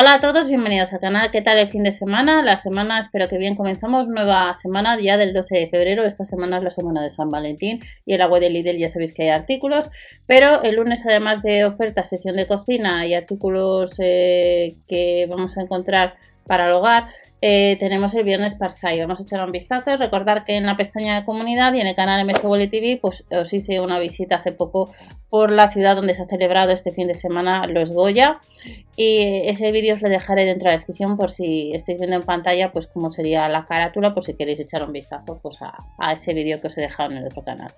Hola a todos, bienvenidos al canal. ¿Qué tal el fin de semana? La semana, espero que bien, comenzamos nueva semana ya del 12 de febrero. Esta semana es la semana de San Valentín y la web de Lidl ya sabéis que hay artículos, pero el lunes además de ofertas, sección de cocina y artículos eh, que vamos a encontrar para el hogar, eh, tenemos el viernes Parsai. Vamos a echar un vistazo. Recordar que en la pestaña de comunidad y en el canal MSW TV, pues os hice una visita hace poco por la ciudad donde se ha celebrado este fin de semana los Goya. Y ese vídeo os lo dejaré dentro de la descripción por si estáis viendo en pantalla, pues cómo sería la carátula, por si queréis echar un vistazo pues a, ese vídeo que os he dejado en el otro canal.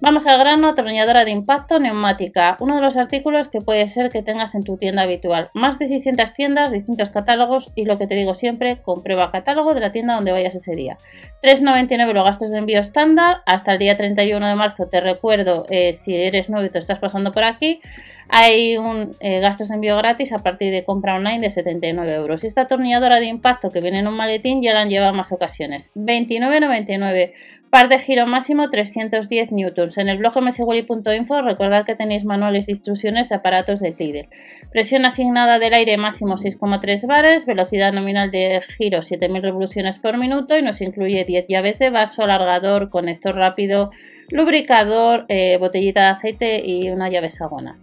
Vamos al grano, atornilladora de impacto neumática. Uno de los artículos que puede ser que tengas en tu tienda habitual. Más de 600 tiendas, distintos catálogos y lo que te digo siempre, comprueba catálogo de la tienda donde vayas ese día. 3,99 los gastos de envío estándar. Hasta el día 31 de marzo te recuerdo, eh, si eres nuevo y te estás pasando por aquí, hay un eh, gastos de envío gratis a partir de compra online de 79 euros. Y esta atornilladora de impacto que viene en un maletín ya la han llevado más ocasiones. 29,99. Par de giro máximo 310 newtons. En el blog mswally.info recordad que tenéis manuales de instrucciones de aparatos de Lidl. Presión asignada del aire máximo 6,3 bares, velocidad nominal de giro 7000 revoluciones por minuto y nos incluye 10 llaves de vaso, alargador, conector rápido, lubricador, eh, botellita de aceite y una llave sagona.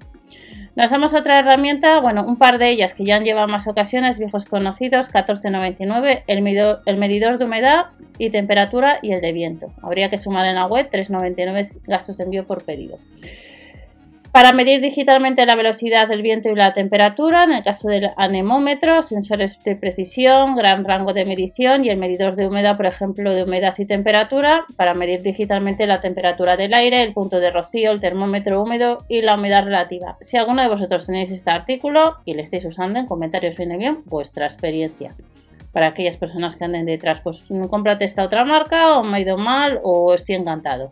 Nos damos otra herramienta, bueno, un par de ellas que ya han llevado más ocasiones, viejos conocidos, 14.99, el medidor, el medidor de humedad y temperatura y el de viento. Habría que sumar en la web 3.99 gastos de envío por pedido. Para medir digitalmente la velocidad del viento y la temperatura, en el caso del anemómetro, sensores de precisión, gran rango de medición y el medidor de humedad, por ejemplo, de humedad y temperatura, para medir digitalmente la temperatura del aire, el punto de rocío, el termómetro húmedo y la humedad relativa. Si alguno de vosotros tenéis este artículo y le estáis usando, en comentarios viene bien vuestra experiencia. Para aquellas personas que anden detrás, pues cómprate esta otra marca o me ha ido mal o estoy encantado.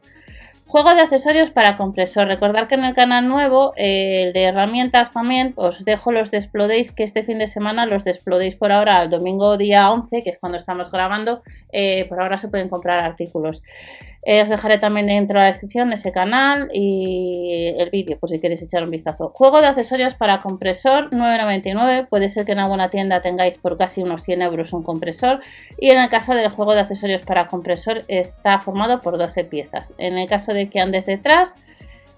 Juego de accesorios para compresor. Recordad que en el canal nuevo, eh, el de herramientas también, os dejo los desplodéis que este fin de semana los desplodéis por ahora, el domingo día 11, que es cuando estamos grabando, eh, por ahora se pueden comprar artículos. Eh, os dejaré también dentro de la descripción ese canal y el vídeo por si queréis echar un vistazo. Juego de accesorios para compresor 9,99. Puede ser que en alguna tienda tengáis por casi unos 100 euros un compresor. Y en el caso del juego de accesorios para compresor está formado por 12 piezas. En el caso de que andes detrás,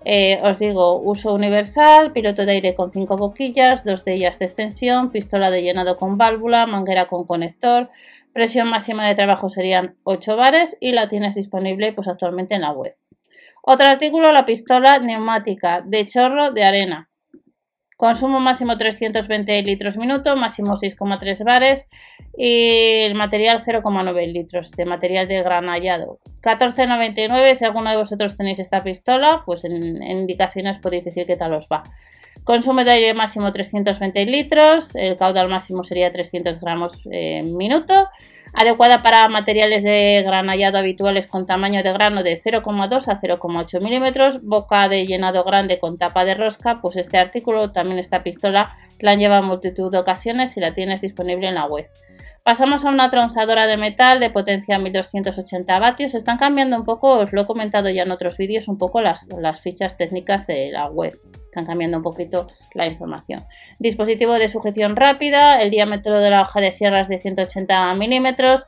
eh, os digo, uso universal, piloto de aire con 5 boquillas, dos de ellas de extensión, pistola de llenado con válvula, manguera con conector, presión máxima de trabajo serían 8 bares y la tienes disponible pues actualmente en la web. Otro artículo, la pistola neumática de chorro de arena. Consumo máximo 320 litros minuto, máximo 6,3 bares y el material 0,9 litros de material de granallado. 14,99 si alguno de vosotros tenéis esta pistola, pues en, indicaciones podéis decir qué tal os va. Consumo de aire máximo 320 litros, el caudal máximo sería 300 gramos en minuto. Adecuada para materiales de granallado habituales con tamaño de grano de 0,2 a 0,8 milímetros, boca de llenado grande con tapa de rosca, pues este artículo, también esta pistola, la han llevado en multitud de ocasiones y la tienes disponible en la web. Pasamos a una tronzadora de metal de potencia 1280 vatios. Están cambiando un poco, os lo he comentado ya en otros vídeos, un poco las fichas técnicas de la web. Están cambiando un poquito la información. Dispositivo de sujeción rápida, el diámetro de la hoja de sierra es de 180 milímetros.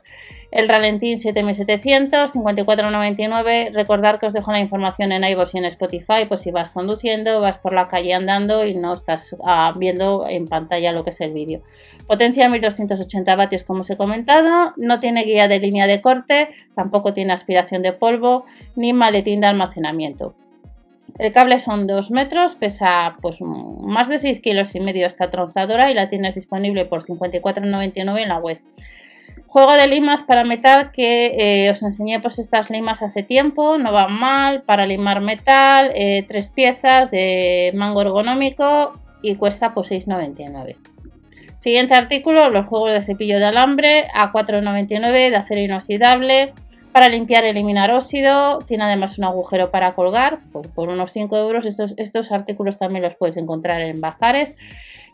El Ralentín 7700, 54,99. Recordar que os dejo la información en iVoox y en Spotify, pues si vas conduciendo, vas por la calle andando y no estás ah, viendo en pantalla lo que es el vídeo. Potencia 1280 vatios, como os he comentado. No tiene guía de línea de corte, tampoco tiene aspiración de polvo, ni maletín de almacenamiento. El cable son 2 metros, pesa pues más de 6 kilos y medio esta tronzadora y la tienes disponible por 54,99 en la web. Juego de limas para metal que eh, os enseñé pues estas limas hace tiempo, no van mal, para limar metal, eh, tres piezas de mango ergonómico y cuesta pues 6,99. Siguiente artículo, los juegos de cepillo de alambre a 4,99 de acero inoxidable para limpiar y eliminar óxido. Tiene además un agujero para colgar por, unos 5 euros. Estos, estos artículos también los puedes encontrar en bazares.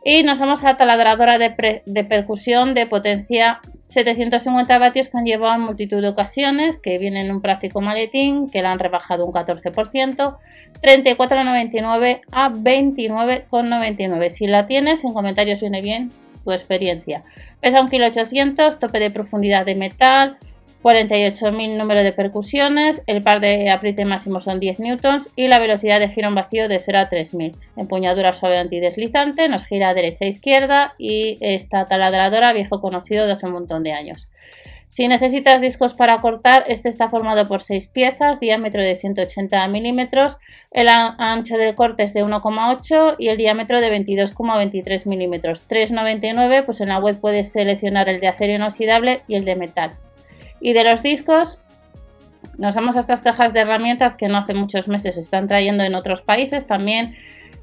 Y nos vamos a la taladradora de, percusión de potencia 750 vatios que han llevado en multitud de ocasiones, que vienen en un práctico maletín, que la han rebajado un 14%, 34,99 a 29,99. Si la tienes, en comentarios viene bien tu experiencia. Pesa 1,8 kg, tope de profundidad de metal, 48.000 número de percusiones, el par de apriete máximo son 10 newtons y la velocidad de giro en vacío de 0 a 3000. Empuñadura suave antideslizante, nos gira derecha e izquierda y esta taladradora viejo conocido de hace un montón de años. Si necesitas discos para cortar, este está formado por 6 piezas, diámetro de 180 milímetros, el ancho del corte es de 1,8 y el diámetro de 22,23 milímetros. 3,99, pues en la web puedes seleccionar el de acero inoxidable y el de metal. Y de los discos, nos vamos a estas cajas de herramientas que no hace muchos meses se están trayendo en otros países. También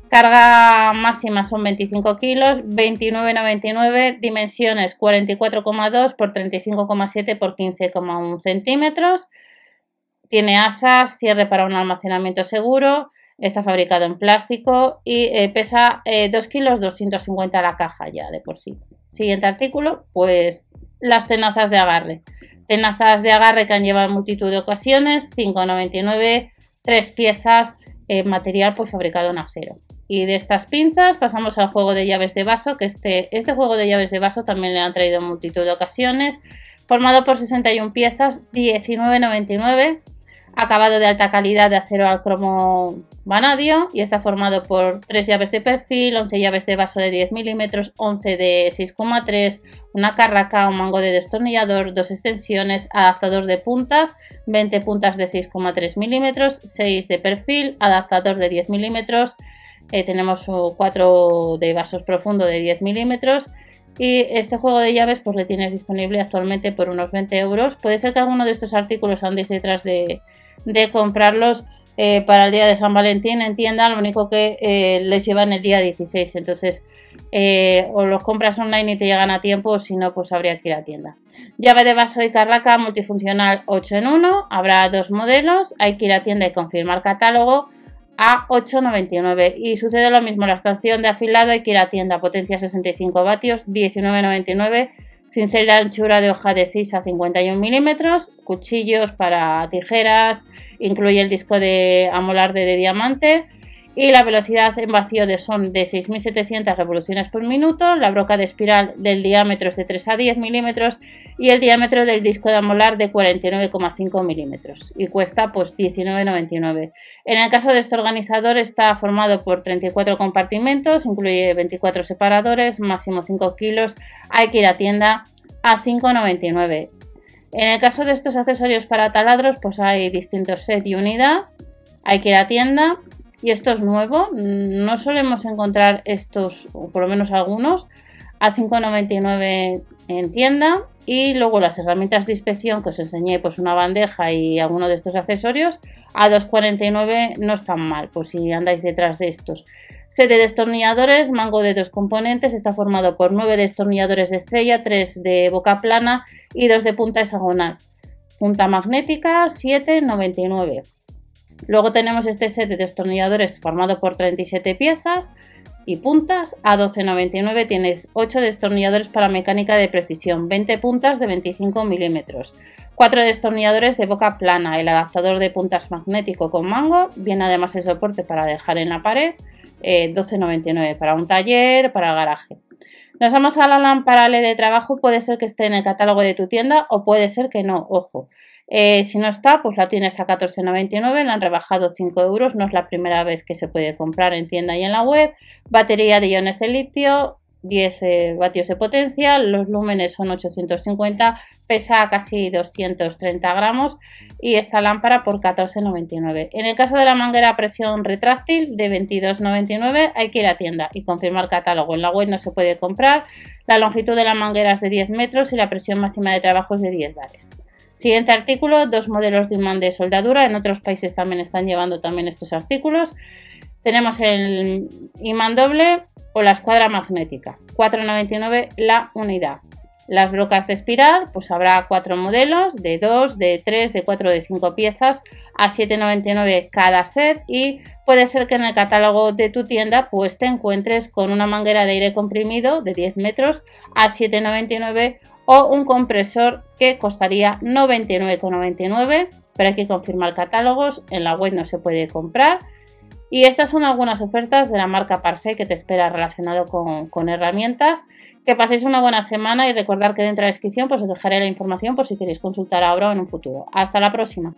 carga máxima son 25 kilos, 29,99, dimensiones 44,2 por 35,7 por 15,1 centímetros. Tiene asas, cierre para un almacenamiento seguro. Está fabricado en plástico y eh, pesa 2 eh, kilos 250 la caja ya de por sí. Siguiente artículo, pues las tenazas de agarre. Tenazas de agarre que han llevado en multitud de ocasiones, 5,99, tres piezas, eh, material pues fabricado en acero. Y de estas pinzas pasamos al juego de llaves de vaso, que este, este juego de llaves de vaso también le han traído en multitud de ocasiones, formado por 61 piezas, 19,99 acabado de alta calidad de acero al cromo vanadio y está formado por 3 llaves de perfil, 11 llaves de vaso de 10 milímetros, 11 de 6,3, una carraca, un mango de destornillador, dos extensiones, adaptador de puntas, 20 puntas de 6,3 milímetros, 6 de perfil, adaptador de 10 milímetros, eh, tenemos 4 de vasos profundo de 10 milímetros y este juego de llaves pues le tienes disponible actualmente por unos 20 euros. Puede ser que alguno de estos artículos andéis detrás de, comprarlos eh, para el día de San Valentín en tienda, lo único que eh, les llevan el día 16. Entonces, eh, o los compras online y te llegan a tiempo, o si no, pues habría que ir a tienda. Llave de vaso y carraca multifuncional 8 en 1. Habrá dos modelos. Hay que ir a tienda y confirmar catálogo a 8,99 y sucede lo mismo la estación de afilado hay que ir a tienda potencia 65 vatios 19,99 cincel de anchura de hoja de 6 a 51 milímetros cuchillos para tijeras incluye el disco de amolar de diamante y la velocidad en vacío de son de 6.700 revoluciones por minuto, la broca de espiral del diámetro es de 3 a 10 milímetros y el diámetro del disco de amolar de 49,5 milímetros y cuesta pues 19,99. En el caso de este organizador está formado por 34 compartimentos, incluye 24 separadores, máximo 5 kilos, hay que ir a tienda a 5,99. En el caso de estos accesorios para taladros pues hay distintos set y unidad, hay que ir a tienda y esto es nuevo. No solemos encontrar estos, o por lo menos algunos, a 5,99 en tienda. Y luego las herramientas de inspección que os enseñé, pues una bandeja y alguno de estos accesorios, a 2,49 no están mal, pues si andáis detrás de estos. Set de destornilladores, mango de dos componentes, está formado por 9 destornilladores de estrella, 3 de boca plana y 2 de punta hexagonal. Punta magnética, 7,99. Luego tenemos este set de destornilladores formado por 37 piezas y puntas. A 12,99 tienes 8 destornilladores para mecánica de precisión, 20 puntas de 25 milímetros, 4 destornilladores de boca plana, el adaptador de puntas magnético con mango, viene además el soporte para dejar en la pared, 12,99 eh, para un taller, para el garaje. Nos vamos a la lámpara LED de trabajo, puede ser que esté en el catálogo de tu tienda o puede ser que no, ojo. Eh, si no está, pues la tienes a 14,99, la han rebajado 5 euros, no es la primera vez que se puede comprar en tienda y en la web. Batería de iones de litio, 10 eh, vatios de potencia, los lúmenes son 850, pesa casi 230 gramos y esta lámpara por 14,99. En el caso de la manguera a presión retráctil de 22,99 hay que ir a tienda y confirmar catálogo. En la web no se puede comprar. La longitud de la manguera es de 10 metros y la presión máxima de trabajo es de 10 bares. Siguiente artículo, dos modelos de imán de soldadura. En otros países también están llevando también estos artículos. Tenemos el imán doble o la escuadra magnética. 4,99 la unidad. Las brocas de espiral, pues habrá cuatro modelos de 2, de 3, de 4, de 5 piezas a 7,99 cada set y puede ser que en el catálogo de tu tienda pues te encuentres con una manguera de aire comprimido de 10 metros a 7,99 o un compresor que costaría 99,99 pero hay que confirmar catálogos, en la web no se puede comprar Y estas son algunas ofertas de la marca Parse que te espera relacionado con, con herramientas. Que paséis una buena semana y recordar que dentro de la descripción pues os dejaré la información por si queréis consultar ahora o en un futuro. Hasta la próxima.